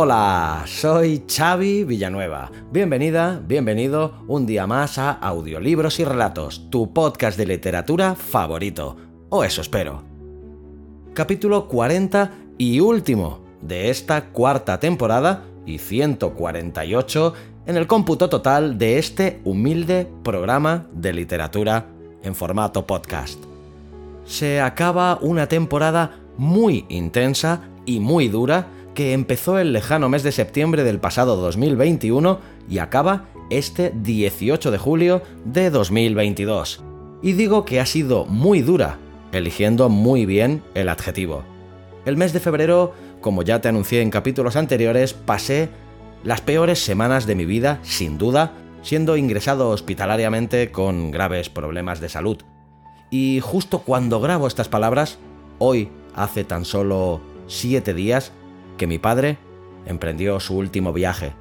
Hola, soy Xavi Villanueva. Bienvenida, bienvenido un día más a Audiolibros y Relatos, tu podcast de literatura favorito. O eso espero. Capítulo 40 y último de esta cuarta temporada y 148 en el cómputo total de este humilde programa de literatura en formato podcast. Se acaba una temporada muy intensa y muy dura que empezó el lejano mes de septiembre del pasado 2021 y acaba este 18 de julio de 2022. Y digo que ha sido muy dura, eligiendo muy bien el adjetivo. El mes de febrero, como ya te anuncié en capítulos anteriores, pasé las peores semanas de mi vida, sin duda, siendo ingresado hospitalariamente con graves problemas de salud. Y justo cuando grabo estas palabras, hoy, hace tan solo siete días, que mi padre emprendió su último viaje.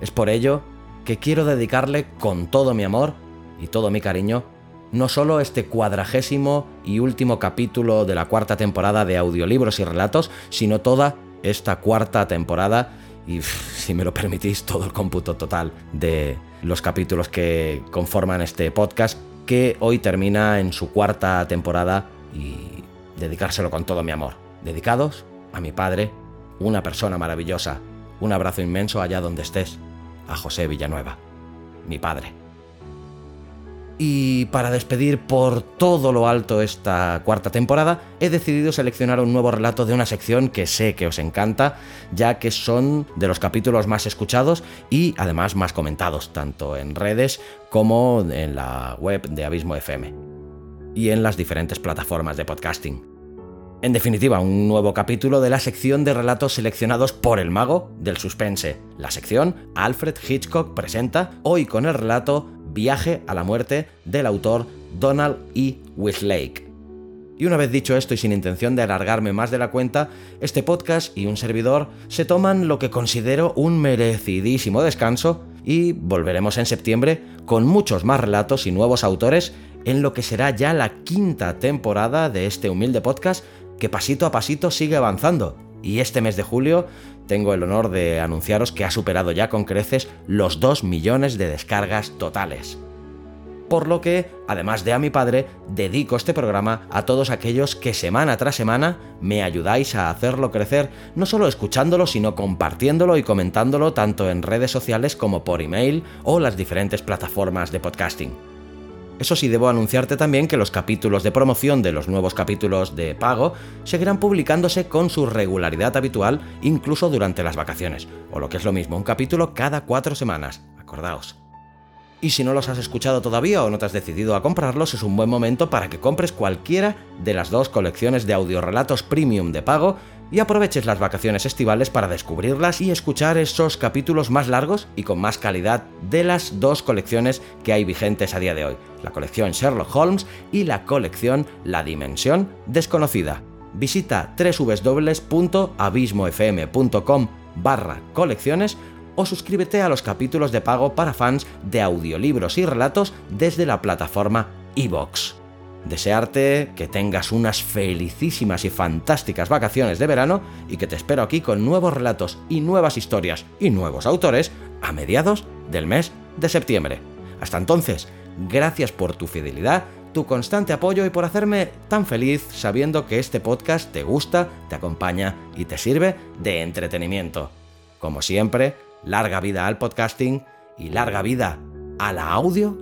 Es por ello que quiero dedicarle con todo mi amor y todo mi cariño no solo este cuadragésimo y último capítulo de la cuarta temporada de audiolibros y relatos, sino toda esta cuarta temporada y, si me lo permitís, todo el cómputo total de los capítulos que conforman este podcast, que hoy termina en su cuarta temporada y dedicárselo con todo mi amor. Dedicados a mi padre una persona maravillosa. Un abrazo inmenso allá donde estés. A José Villanueva, mi padre. Y para despedir por todo lo alto esta cuarta temporada, he decidido seleccionar un nuevo relato de una sección que sé que os encanta, ya que son de los capítulos más escuchados y además más comentados, tanto en redes como en la web de Abismo FM y en las diferentes plataformas de podcasting. En definitiva, un nuevo capítulo de la sección de relatos seleccionados por el mago del suspense. La sección Alfred Hitchcock presenta hoy con el relato Viaje a la muerte del autor Donald E. Westlake. Y una vez dicho esto y sin intención de alargarme más de la cuenta, este podcast y un servidor se toman lo que considero un merecidísimo descanso y volveremos en septiembre con muchos más relatos y nuevos autores en lo que será ya la quinta temporada de este humilde podcast que pasito a pasito sigue avanzando. Y este mes de julio tengo el honor de anunciaros que ha superado ya con creces los 2 millones de descargas totales. Por lo que, además de a mi padre, dedico este programa a todos aquellos que semana tras semana me ayudáis a hacerlo crecer, no solo escuchándolo, sino compartiéndolo y comentándolo tanto en redes sociales como por email o las diferentes plataformas de podcasting. Eso sí, debo anunciarte también que los capítulos de promoción de los nuevos capítulos de pago seguirán publicándose con su regularidad habitual incluso durante las vacaciones, o lo que es lo mismo, un capítulo cada cuatro semanas, acordaos. Y si no los has escuchado todavía o no te has decidido a comprarlos, es un buen momento para que compres cualquiera de las dos colecciones de audiorelatos premium de pago y aproveches las vacaciones estivales para descubrirlas y escuchar esos capítulos más largos y con más calidad de las dos colecciones que hay vigentes a día de hoy, la colección Sherlock Holmes y la colección La Dimensión Desconocida. Visita www.abismofm.com barra colecciones o suscríbete a los capítulos de pago para fans de audiolibros y relatos desde la plataforma iVoox desearte que tengas unas felicísimas y fantásticas vacaciones de verano y que te espero aquí con nuevos relatos y nuevas historias y nuevos autores a mediados del mes de septiembre. Hasta entonces, gracias por tu fidelidad, tu constante apoyo y por hacerme tan feliz sabiendo que este podcast te gusta, te acompaña y te sirve de entretenimiento. Como siempre, larga vida al podcasting y larga vida a la audio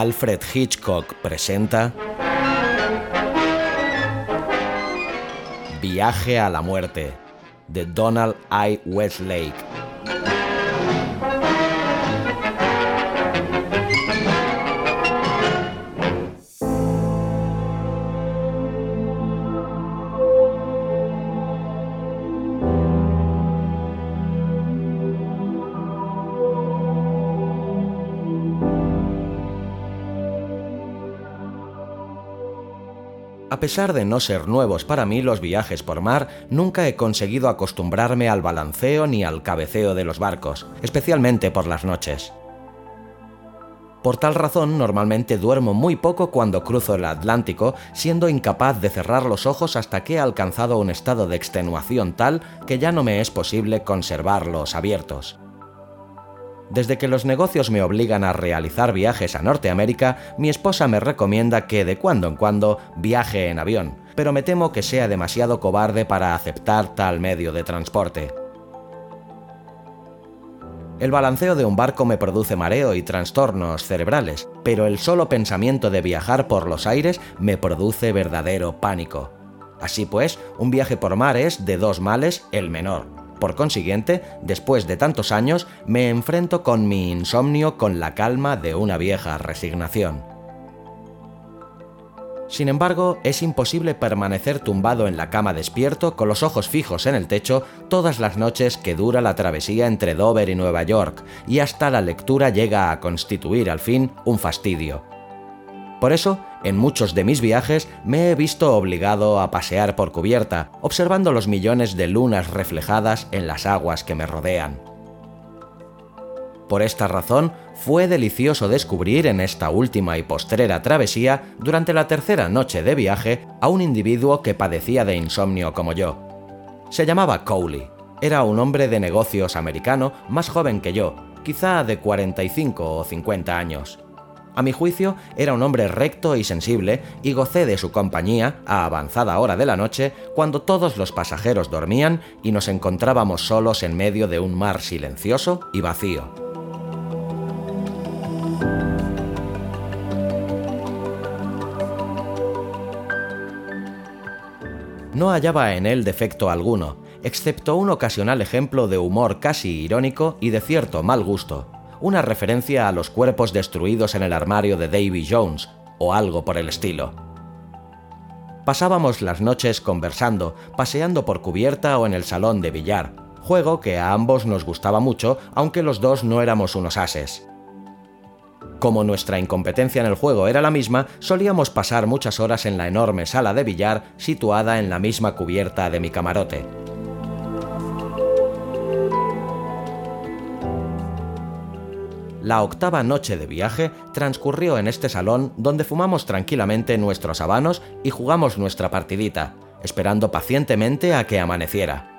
Alfred Hitchcock presenta Viaje a la muerte, de Donald I. Westlake. A pesar de no ser nuevos para mí los viajes por mar, nunca he conseguido acostumbrarme al balanceo ni al cabeceo de los barcos, especialmente por las noches. Por tal razón, normalmente duermo muy poco cuando cruzo el Atlántico, siendo incapaz de cerrar los ojos hasta que he alcanzado un estado de extenuación tal que ya no me es posible conservarlos abiertos. Desde que los negocios me obligan a realizar viajes a Norteamérica, mi esposa me recomienda que de cuando en cuando viaje en avión, pero me temo que sea demasiado cobarde para aceptar tal medio de transporte. El balanceo de un barco me produce mareo y trastornos cerebrales, pero el solo pensamiento de viajar por los aires me produce verdadero pánico. Así pues, un viaje por mar es, de dos males, el menor, por consiguiente, después de tantos años, me enfrento con mi insomnio con la calma de una vieja resignación. Sin embargo, es imposible permanecer tumbado en la cama despierto con los ojos fijos en el techo todas las noches que dura la travesía entre Dover y Nueva York, y hasta la lectura llega a constituir al fin un fastidio. Por eso, en muchos de mis viajes me he visto obligado a pasear por cubierta, observando los millones de lunas reflejadas en las aguas que me rodean. Por esta razón, fue delicioso descubrir en esta última y postrera travesía, durante la tercera noche de viaje, a un individuo que padecía de insomnio como yo. Se llamaba Cowley. Era un hombre de negocios americano más joven que yo, quizá de 45 o 50 años. A mi juicio, era un hombre recto y sensible y gocé de su compañía a avanzada hora de la noche cuando todos los pasajeros dormían y nos encontrábamos solos en medio de un mar silencioso y vacío. No hallaba en él defecto alguno, excepto un ocasional ejemplo de humor casi irónico y de cierto mal gusto, una referencia a los cuerpos destruidos en el armario de Davy Jones, o algo por el estilo. Pasábamos las noches conversando, paseando por cubierta o en el salón de billar, juego que a ambos nos gustaba mucho, aunque los dos no éramos unos ases. Como nuestra incompetencia en el juego era la misma, solíamos pasar muchas horas en la enorme sala de billar situada en la misma cubierta de mi camarote. La octava noche de viaje transcurrió en este salón donde fumamos tranquilamente nuestros habanos y jugamos nuestra partidita, esperando pacientemente a que amaneciera.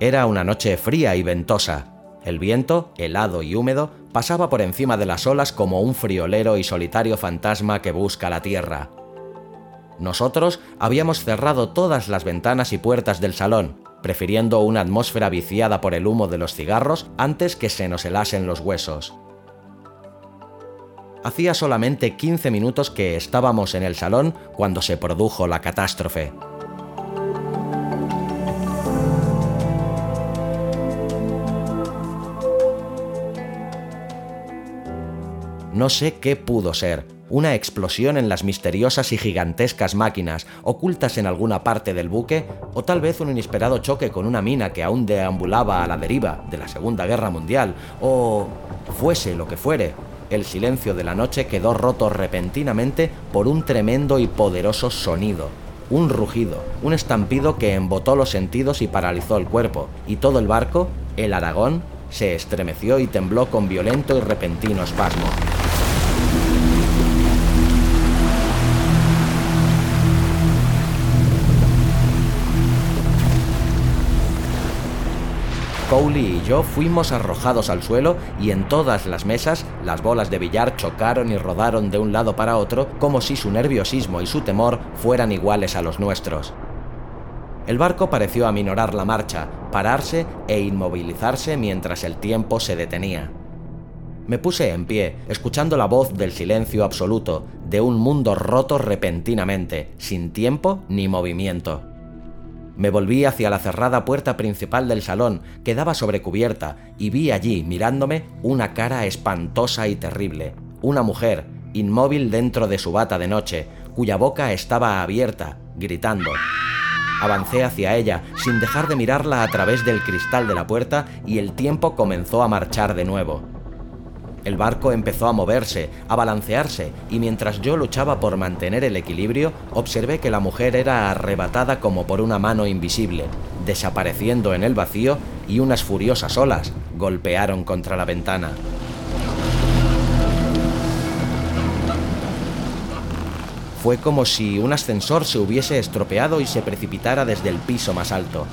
Era una noche fría y ventosa. El viento, helado y húmedo, pasaba por encima de las olas como un friolero y solitario fantasma que busca la tierra. Nosotros habíamos cerrado todas las ventanas y puertas del salón, prefiriendo una atmósfera viciada por el humo de los cigarros antes que se nos helasen los huesos. Hacía solamente 15 minutos que estábamos en el salón cuando se produjo la catástrofe. No sé qué pudo ser, una explosión en las misteriosas y gigantescas máquinas ocultas en alguna parte del buque, o tal vez un inesperado choque con una mina que aún deambulaba a la deriva de la Segunda Guerra Mundial, o fuese lo que fuere, el silencio de la noche quedó roto repentinamente por un tremendo y poderoso sonido, un rugido, un estampido que embotó los sentidos y paralizó el cuerpo, y todo el barco, el Aragón, se estremeció y tembló con violento y repentino espasmo. Cowley y yo fuimos arrojados al suelo y en todas las mesas las bolas de billar chocaron y rodaron de un lado para otro como si su nerviosismo y su temor fueran iguales a los nuestros. El barco pareció aminorar la marcha, pararse e inmovilizarse mientras el tiempo se detenía. Me puse en pie, escuchando la voz del silencio absoluto, de un mundo roto repentinamente, sin tiempo ni movimiento. Me volví hacia la cerrada puerta principal del salón, que daba sobre cubierta, y vi allí, mirándome, una cara espantosa y terrible. Una mujer, inmóvil dentro de su bata de noche, cuya boca estaba abierta, gritando. Avancé hacia ella, sin dejar de mirarla a través del cristal de la puerta, y el tiempo comenzó a marchar de nuevo. El barco empezó a moverse, a balancearse, y mientras yo luchaba por mantener el equilibrio, observé que la mujer era arrebatada como por una mano invisible, desapareciendo en el vacío y unas furiosas olas golpearon contra la ventana. Fue como si un ascensor se hubiese estropeado y se precipitara desde el piso más alto.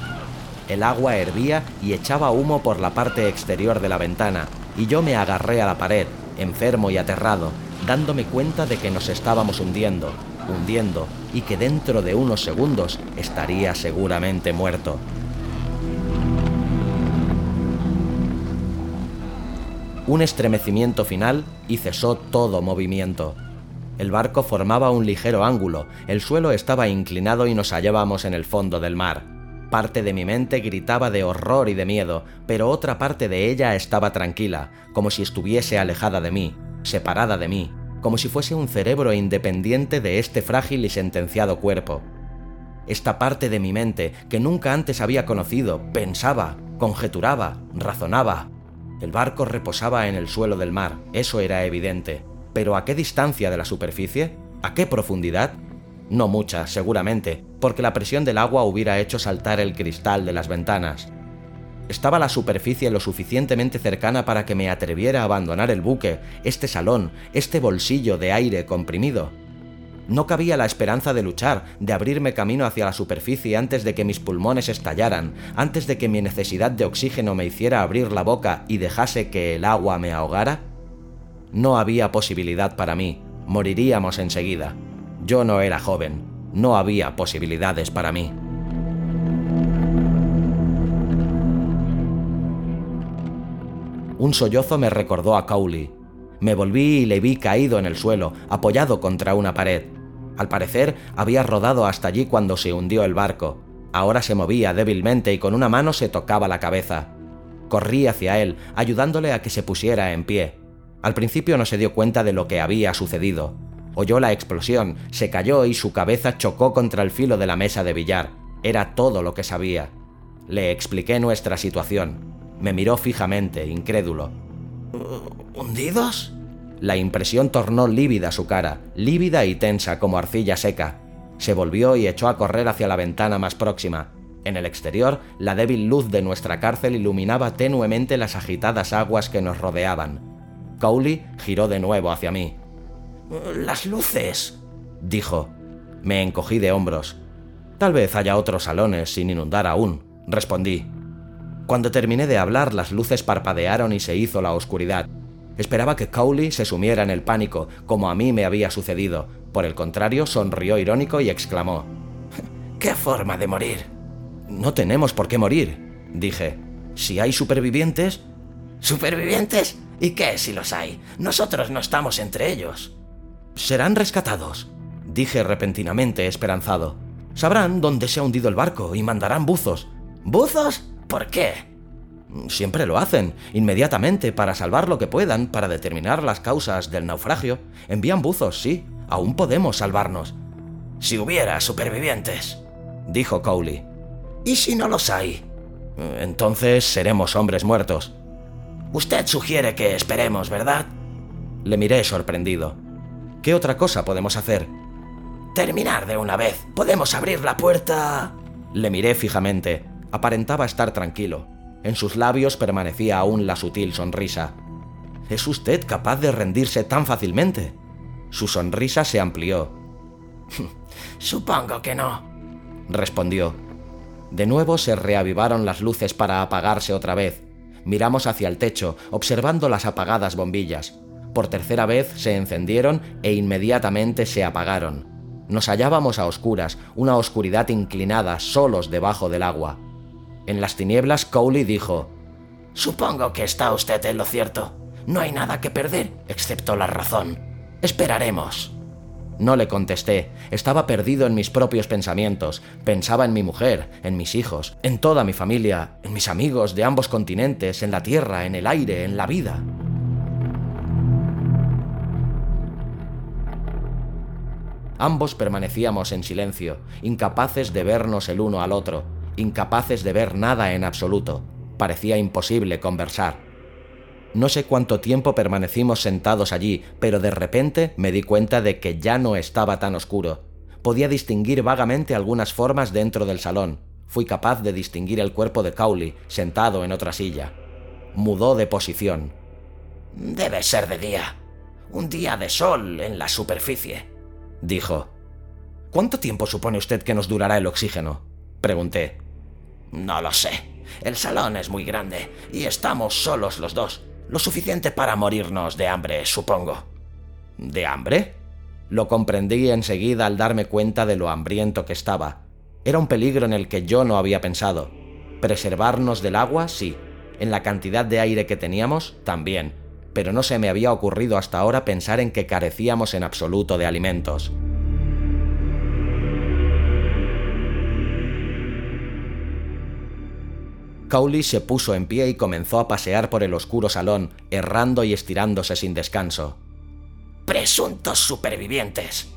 El agua hervía y echaba humo por la parte exterior de la ventana, y yo me agarré a la pared, enfermo y aterrado, dándome cuenta de que nos estábamos hundiendo, hundiendo, y que dentro de unos segundos estaría seguramente muerto. Un estremecimiento final y cesó todo movimiento. El barco formaba un ligero ángulo, el suelo estaba inclinado y nos hallábamos en el fondo del mar. Parte de mi mente gritaba de horror y de miedo, pero otra parte de ella estaba tranquila, como si estuviese alejada de mí, separada de mí, como si fuese un cerebro independiente de este frágil y sentenciado cuerpo. Esta parte de mi mente, que nunca antes había conocido, pensaba, conjeturaba, razonaba. El barco reposaba en el suelo del mar, eso era evidente. Pero ¿a qué distancia de la superficie? ¿A qué profundidad? No mucha, seguramente, porque la presión del agua hubiera hecho saltar el cristal de las ventanas. Estaba la superficie lo suficientemente cercana para que me atreviera a abandonar el buque, este salón, este bolsillo de aire comprimido. No cabía la esperanza de luchar, de abrirme camino hacia la superficie antes de que mis pulmones estallaran, antes de que mi necesidad de oxígeno me hiciera abrir la boca y dejase que el agua me ahogara. No había posibilidad para mí, moriríamos enseguida. Yo no era joven, no había posibilidades para mí. Un sollozo me recordó a Cowley. Me volví y le vi caído en el suelo, apoyado contra una pared. Al parecer, había rodado hasta allí cuando se hundió el barco. Ahora se movía débilmente y con una mano se tocaba la cabeza. Corrí hacia él, ayudándole a que se pusiera en pie. Al principio no se dio cuenta de lo que había sucedido. Oyó la explosión, se cayó y su cabeza chocó contra el filo de la mesa de billar. Era todo lo que sabía. Le expliqué nuestra situación. Me miró fijamente, incrédulo. ¿Hundidos? La impresión tornó lívida su cara, lívida y tensa como arcilla seca. Se volvió y echó a correr hacia la ventana más próxima. En el exterior, la débil luz de nuestra cárcel iluminaba tenuemente las agitadas aguas que nos rodeaban. Cowley giró de nuevo hacia mí. Las luces, dijo. Me encogí de hombros. Tal vez haya otros salones sin inundar aún, respondí. Cuando terminé de hablar, las luces parpadearon y se hizo la oscuridad. Esperaba que Cowley se sumiera en el pánico, como a mí me había sucedido. Por el contrario, sonrió irónico y exclamó. ¿Qué forma de morir? No tenemos por qué morir, dije. Si hay supervivientes... ¿Supervivientes? ¿Y qué si los hay? Nosotros no estamos entre ellos. Serán rescatados, dije repentinamente esperanzado. Sabrán dónde se ha hundido el barco y mandarán buzos. ¿Buzos? ¿Por qué? Siempre lo hacen, inmediatamente, para salvar lo que puedan, para determinar las causas del naufragio. Envían buzos, sí. Aún podemos salvarnos. Si hubiera supervivientes, dijo Cowley. ¿Y si no los hay? Entonces seremos hombres muertos. Usted sugiere que esperemos, ¿verdad? Le miré sorprendido. ¿Qué otra cosa podemos hacer? Terminar de una vez. Podemos abrir la puerta. Le miré fijamente. Aparentaba estar tranquilo. En sus labios permanecía aún la sutil sonrisa. ¿Es usted capaz de rendirse tan fácilmente? Su sonrisa se amplió. Supongo que no, respondió. De nuevo se reavivaron las luces para apagarse otra vez. Miramos hacia el techo, observando las apagadas bombillas. Por tercera vez se encendieron e inmediatamente se apagaron. Nos hallábamos a oscuras, una oscuridad inclinada, solos debajo del agua. En las tinieblas, Cowley dijo, Supongo que está usted en lo cierto. No hay nada que perder, excepto la razón. Esperaremos. No le contesté. Estaba perdido en mis propios pensamientos. Pensaba en mi mujer, en mis hijos, en toda mi familia, en mis amigos de ambos continentes, en la tierra, en el aire, en la vida. Ambos permanecíamos en silencio, incapaces de vernos el uno al otro, incapaces de ver nada en absoluto. Parecía imposible conversar. No sé cuánto tiempo permanecimos sentados allí, pero de repente me di cuenta de que ya no estaba tan oscuro. Podía distinguir vagamente algunas formas dentro del salón. Fui capaz de distinguir el cuerpo de Cowley sentado en otra silla. Mudó de posición. Debe ser de día. Un día de sol en la superficie, dijo. ¿Cuánto tiempo supone usted que nos durará el oxígeno? Pregunté. No lo sé. El salón es muy grande y estamos solos los dos. Lo suficiente para morirnos de hambre, supongo. ¿De hambre? Lo comprendí enseguida al darme cuenta de lo hambriento que estaba. Era un peligro en el que yo no había pensado. Preservarnos del agua, sí. En la cantidad de aire que teníamos, también. Pero no se me había ocurrido hasta ahora pensar en que carecíamos en absoluto de alimentos. Cowley se puso en pie y comenzó a pasear por el oscuro salón, errando y estirándose sin descanso. ¡Presuntos supervivientes!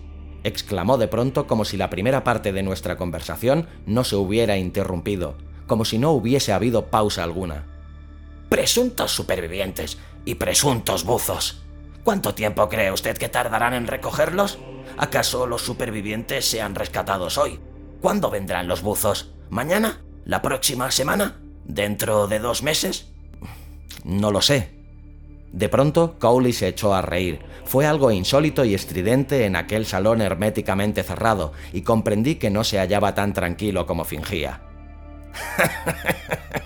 exclamó de pronto como si la primera parte de nuestra conversación no se hubiera interrumpido, como si no hubiese habido pausa alguna. Presuntos supervivientes y presuntos buzos. ¿Cuánto tiempo cree usted que tardarán en recogerlos? ¿Acaso los supervivientes sean rescatados hoy? ¿Cuándo vendrán los buzos? ¿Mañana? ¿La próxima semana? ¿Dentro de dos meses? No lo sé. De pronto, Cowley se echó a reír. Fue algo insólito y estridente en aquel salón herméticamente cerrado, y comprendí que no se hallaba tan tranquilo como fingía.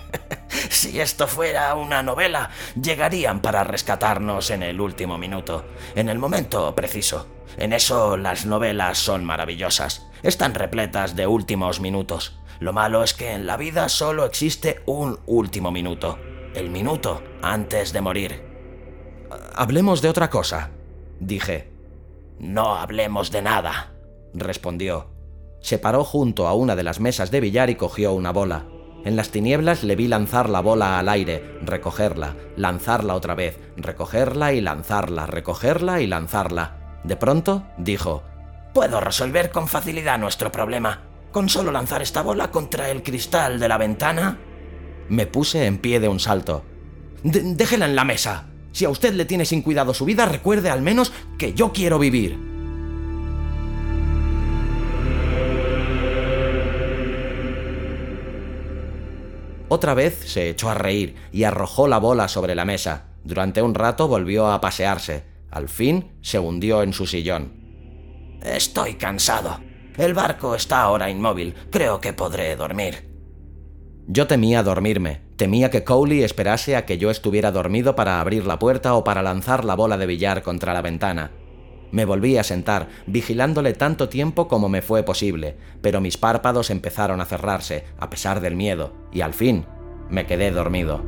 si esto fuera una novela, llegarían para rescatarnos en el último minuto, en el momento preciso. En eso las novelas son maravillosas. Están repletas de últimos minutos. Lo malo es que en la vida solo existe un último minuto. El minuto antes de morir. Hablemos de otra cosa, dije. No hablemos de nada, respondió. Se paró junto a una de las mesas de billar y cogió una bola. En las tinieblas le vi lanzar la bola al aire, recogerla, lanzarla otra vez, recogerla y lanzarla, recogerla y lanzarla. De pronto dijo, Puedo resolver con facilidad nuestro problema. Con solo lanzar esta bola contra el cristal de la ventana... Me puse en pie de un salto. déjela en la mesa. Si a usted le tiene sin cuidado su vida, recuerde al menos que yo quiero vivir. Otra vez se echó a reír y arrojó la bola sobre la mesa. Durante un rato volvió a pasearse. Al fin se hundió en su sillón. Estoy cansado, el barco está ahora inmóvil. Creo que podré dormir. Yo temía dormirme. Temía que Cowley esperase a que yo estuviera dormido para abrir la puerta o para lanzar la bola de billar contra la ventana. Me volví a sentar, vigilándole tanto tiempo como me fue posible, pero mis párpados empezaron a cerrarse, a pesar del miedo, y al fin me quedé dormido.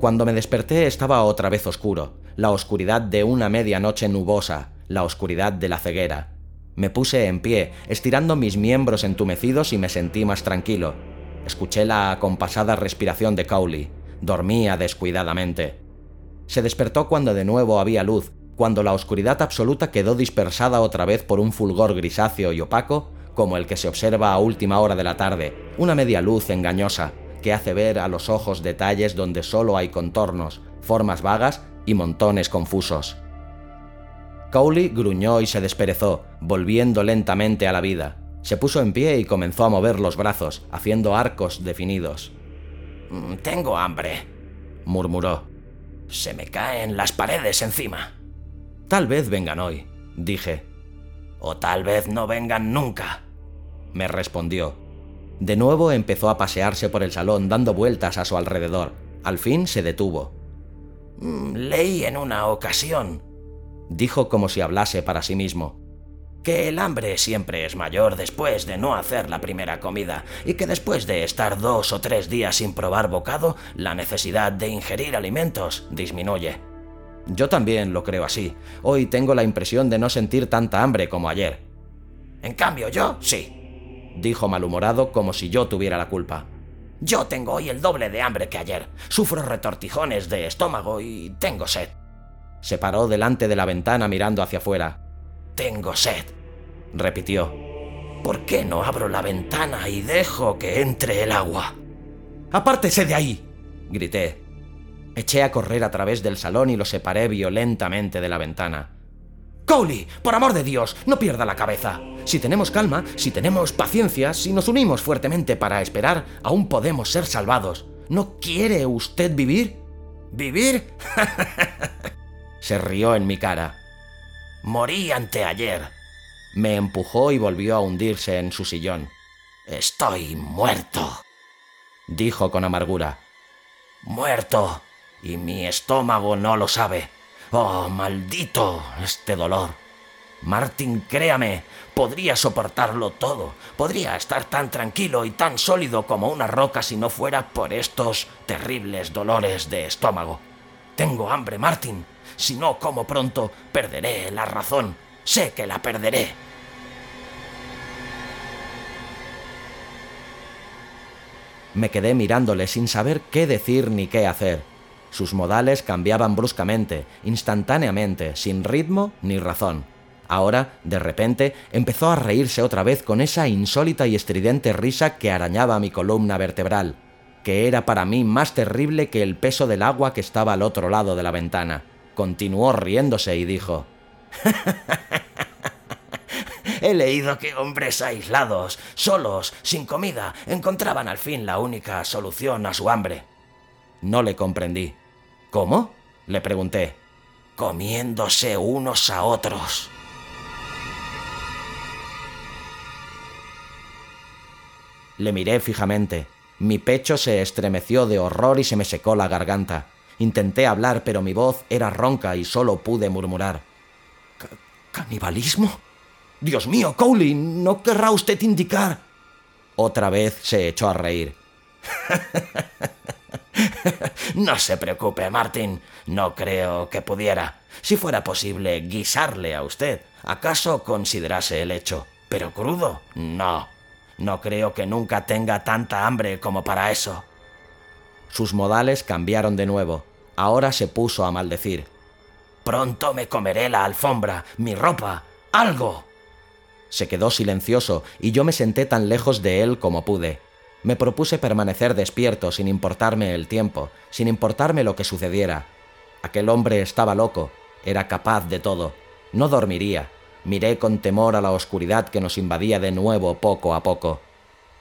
Cuando me desperté estaba otra vez oscuro, la oscuridad de una medianoche nubosa, la oscuridad de la ceguera. Me puse en pie, estirando mis miembros entumecidos y me sentí más tranquilo. Escuché la acompasada respiración de Cowley. Dormía descuidadamente. Se despertó cuando de nuevo había luz, cuando la oscuridad absoluta quedó dispersada otra vez por un fulgor grisáceo y opaco, como el que se observa a última hora de la tarde, una media luz engañosa, que hace ver a los ojos detalles donde solo hay contornos, formas vagas y montones confusos. Cowley gruñó y se desperezó, volviendo lentamente a la vida. Se puso en pie y comenzó a mover los brazos, haciendo arcos definidos. Mm, tengo hambre, murmuró. Se me caen las paredes encima. Tal vez vengan hoy, dije. O tal vez no vengan nunca, me respondió. De nuevo empezó a pasearse por el salón dando vueltas a su alrededor. Al fin se detuvo. Mm, leí en una ocasión, dijo como si hablase para sí mismo. Que el hambre siempre es mayor después de no hacer la primera comida y que después de estar dos o tres días sin probar bocado, la necesidad de ingerir alimentos disminuye. Yo también lo creo así. Hoy tengo la impresión de no sentir tanta hambre como ayer. En cambio yo sí, dijo malhumorado como si yo tuviera la culpa. Yo tengo hoy el doble de hambre que ayer. Sufro retortijones de estómago y tengo sed. Se paró delante de la ventana mirando hacia afuera. Tengo sed, repitió. ¿Por qué no abro la ventana y dejo que entre el agua? ¡Apártese de ahí! grité. Eché a correr a través del salón y lo separé violentamente de la ventana. Cowley, por amor de Dios, no pierda la cabeza. Si tenemos calma, si tenemos paciencia, si nos unimos fuertemente para esperar, aún podemos ser salvados. ¿No quiere usted vivir? ¿Vivir? Se rió en mi cara. Morí anteayer. Me empujó y volvió a hundirse en su sillón. Estoy muerto, dijo con amargura. Muerto, y mi estómago no lo sabe. Oh, maldito este dolor. Martin, créame, podría soportarlo todo. Podría estar tan tranquilo y tan sólido como una roca si no fuera por estos terribles dolores de estómago. Tengo hambre, Martin. Si no como pronto, perderé la razón. Sé que la perderé. Me quedé mirándole sin saber qué decir ni qué hacer. Sus modales cambiaban bruscamente, instantáneamente, sin ritmo ni razón. Ahora, de repente, empezó a reírse otra vez con esa insólita y estridente risa que arañaba mi columna vertebral, que era para mí más terrible que el peso del agua que estaba al otro lado de la ventana continuó riéndose y dijo, He leído que hombres aislados, solos, sin comida, encontraban al fin la única solución a su hambre. No le comprendí. ¿Cómo? le pregunté. Comiéndose unos a otros. Le miré fijamente. Mi pecho se estremeció de horror y se me secó la garganta. Intenté hablar, pero mi voz era ronca y solo pude murmurar. ¿Canibalismo? Dios mío, Cowley, ¿no querrá usted indicar? Otra vez se echó a reír. no se preocupe, Martin. No creo que pudiera. Si fuera posible guisarle a usted, ¿acaso considerase el hecho? Pero crudo, no. No creo que nunca tenga tanta hambre como para eso. Sus modales cambiaron de nuevo. Ahora se puso a maldecir. Pronto me comeré la alfombra, mi ropa, algo. Se quedó silencioso y yo me senté tan lejos de él como pude. Me propuse permanecer despierto sin importarme el tiempo, sin importarme lo que sucediera. Aquel hombre estaba loco, era capaz de todo. No dormiría. Miré con temor a la oscuridad que nos invadía de nuevo poco a poco.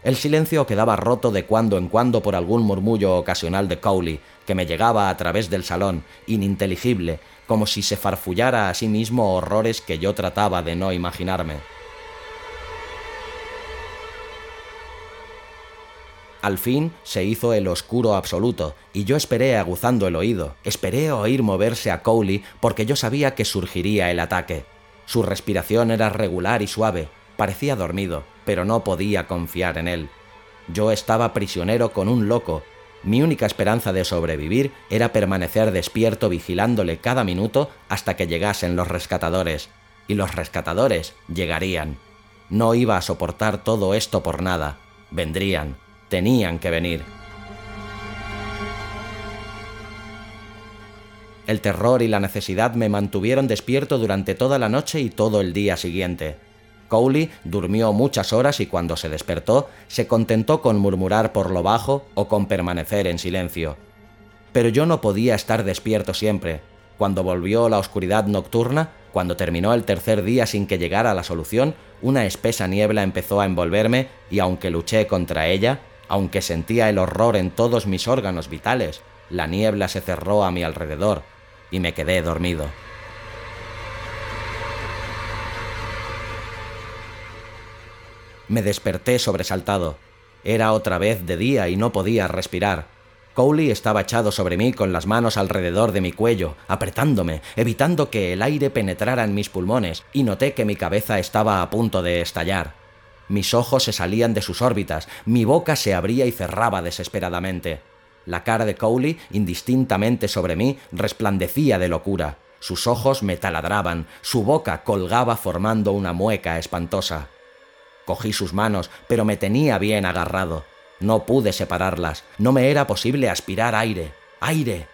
El silencio quedaba roto de cuando en cuando por algún murmullo ocasional de Cowley, que me llegaba a través del salón, ininteligible, como si se farfullara a sí mismo horrores que yo trataba de no imaginarme. Al fin se hizo el oscuro absoluto, y yo esperé aguzando el oído, esperé oír moverse a Cowley porque yo sabía que surgiría el ataque. Su respiración era regular y suave, parecía dormido, pero no podía confiar en él. Yo estaba prisionero con un loco. Mi única esperanza de sobrevivir era permanecer despierto vigilándole cada minuto hasta que llegasen los rescatadores. Y los rescatadores llegarían. No iba a soportar todo esto por nada. Vendrían. Tenían que venir. El terror y la necesidad me mantuvieron despierto durante toda la noche y todo el día siguiente. Cowley durmió muchas horas y cuando se despertó se contentó con murmurar por lo bajo o con permanecer en silencio. Pero yo no podía estar despierto siempre. Cuando volvió la oscuridad nocturna, cuando terminó el tercer día sin que llegara la solución, una espesa niebla empezó a envolverme y aunque luché contra ella, aunque sentía el horror en todos mis órganos vitales, la niebla se cerró a mi alrededor y me quedé dormido. Me desperté sobresaltado. Era otra vez de día y no podía respirar. Cowley estaba echado sobre mí con las manos alrededor de mi cuello, apretándome, evitando que el aire penetrara en mis pulmones, y noté que mi cabeza estaba a punto de estallar. Mis ojos se salían de sus órbitas, mi boca se abría y cerraba desesperadamente. La cara de Cowley, indistintamente sobre mí, resplandecía de locura. Sus ojos me taladraban, su boca colgaba formando una mueca espantosa. Cogí sus manos, pero me tenía bien agarrado. No pude separarlas, no me era posible aspirar aire, aire.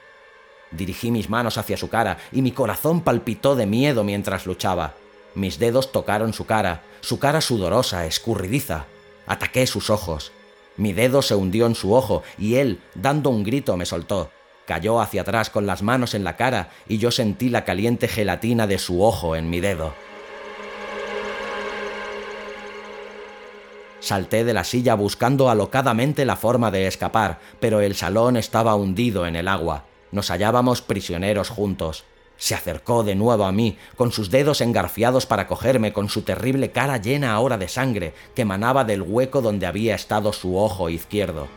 Dirigí mis manos hacia su cara y mi corazón palpitó de miedo mientras luchaba. Mis dedos tocaron su cara, su cara sudorosa, escurridiza. Ataqué sus ojos. Mi dedo se hundió en su ojo y él, dando un grito, me soltó. Cayó hacia atrás con las manos en la cara y yo sentí la caliente gelatina de su ojo en mi dedo. Salté de la silla buscando alocadamente la forma de escapar, pero el salón estaba hundido en el agua. Nos hallábamos prisioneros juntos. Se acercó de nuevo a mí, con sus dedos engarfiados para cogerme, con su terrible cara llena ahora de sangre que manaba del hueco donde había estado su ojo izquierdo.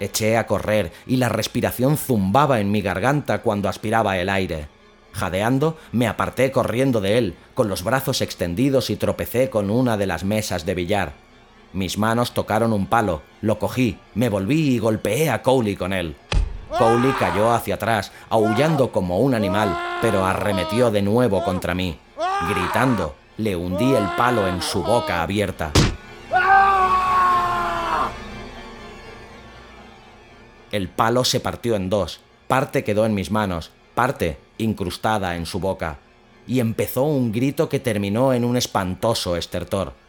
Eché a correr y la respiración zumbaba en mi garganta cuando aspiraba el aire. Jadeando, me aparté corriendo de él, con los brazos extendidos y tropecé con una de las mesas de billar. Mis manos tocaron un palo, lo cogí, me volví y golpeé a Cowley con él. Cowley cayó hacia atrás, aullando como un animal, pero arremetió de nuevo contra mí. Gritando, le hundí el palo en su boca abierta. El palo se partió en dos, parte quedó en mis manos, parte incrustada en su boca, y empezó un grito que terminó en un espantoso estertor.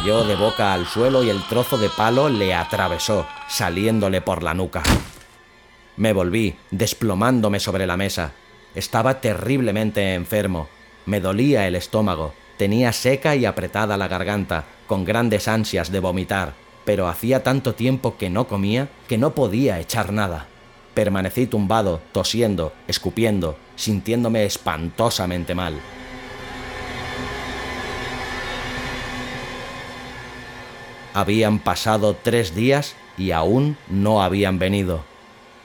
Cayó de boca al suelo y el trozo de palo le atravesó, saliéndole por la nuca. Me volví, desplomándome sobre la mesa. Estaba terriblemente enfermo. Me dolía el estómago, tenía seca y apretada la garganta, con grandes ansias de vomitar, pero hacía tanto tiempo que no comía que no podía echar nada. Permanecí tumbado, tosiendo, escupiendo, sintiéndome espantosamente mal. Habían pasado tres días y aún no habían venido.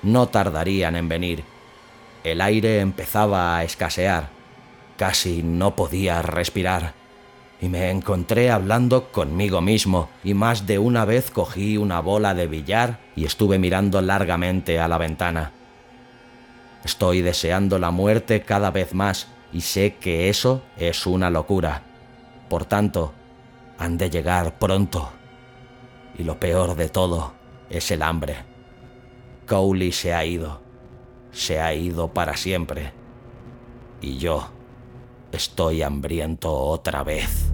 No tardarían en venir. El aire empezaba a escasear. Casi no podía respirar. Y me encontré hablando conmigo mismo, y más de una vez cogí una bola de billar y estuve mirando largamente a la ventana. Estoy deseando la muerte cada vez más y sé que eso es una locura. Por tanto, han de llegar pronto. Y lo peor de todo es el hambre. Cowley se ha ido. Se ha ido para siempre. Y yo estoy hambriento otra vez.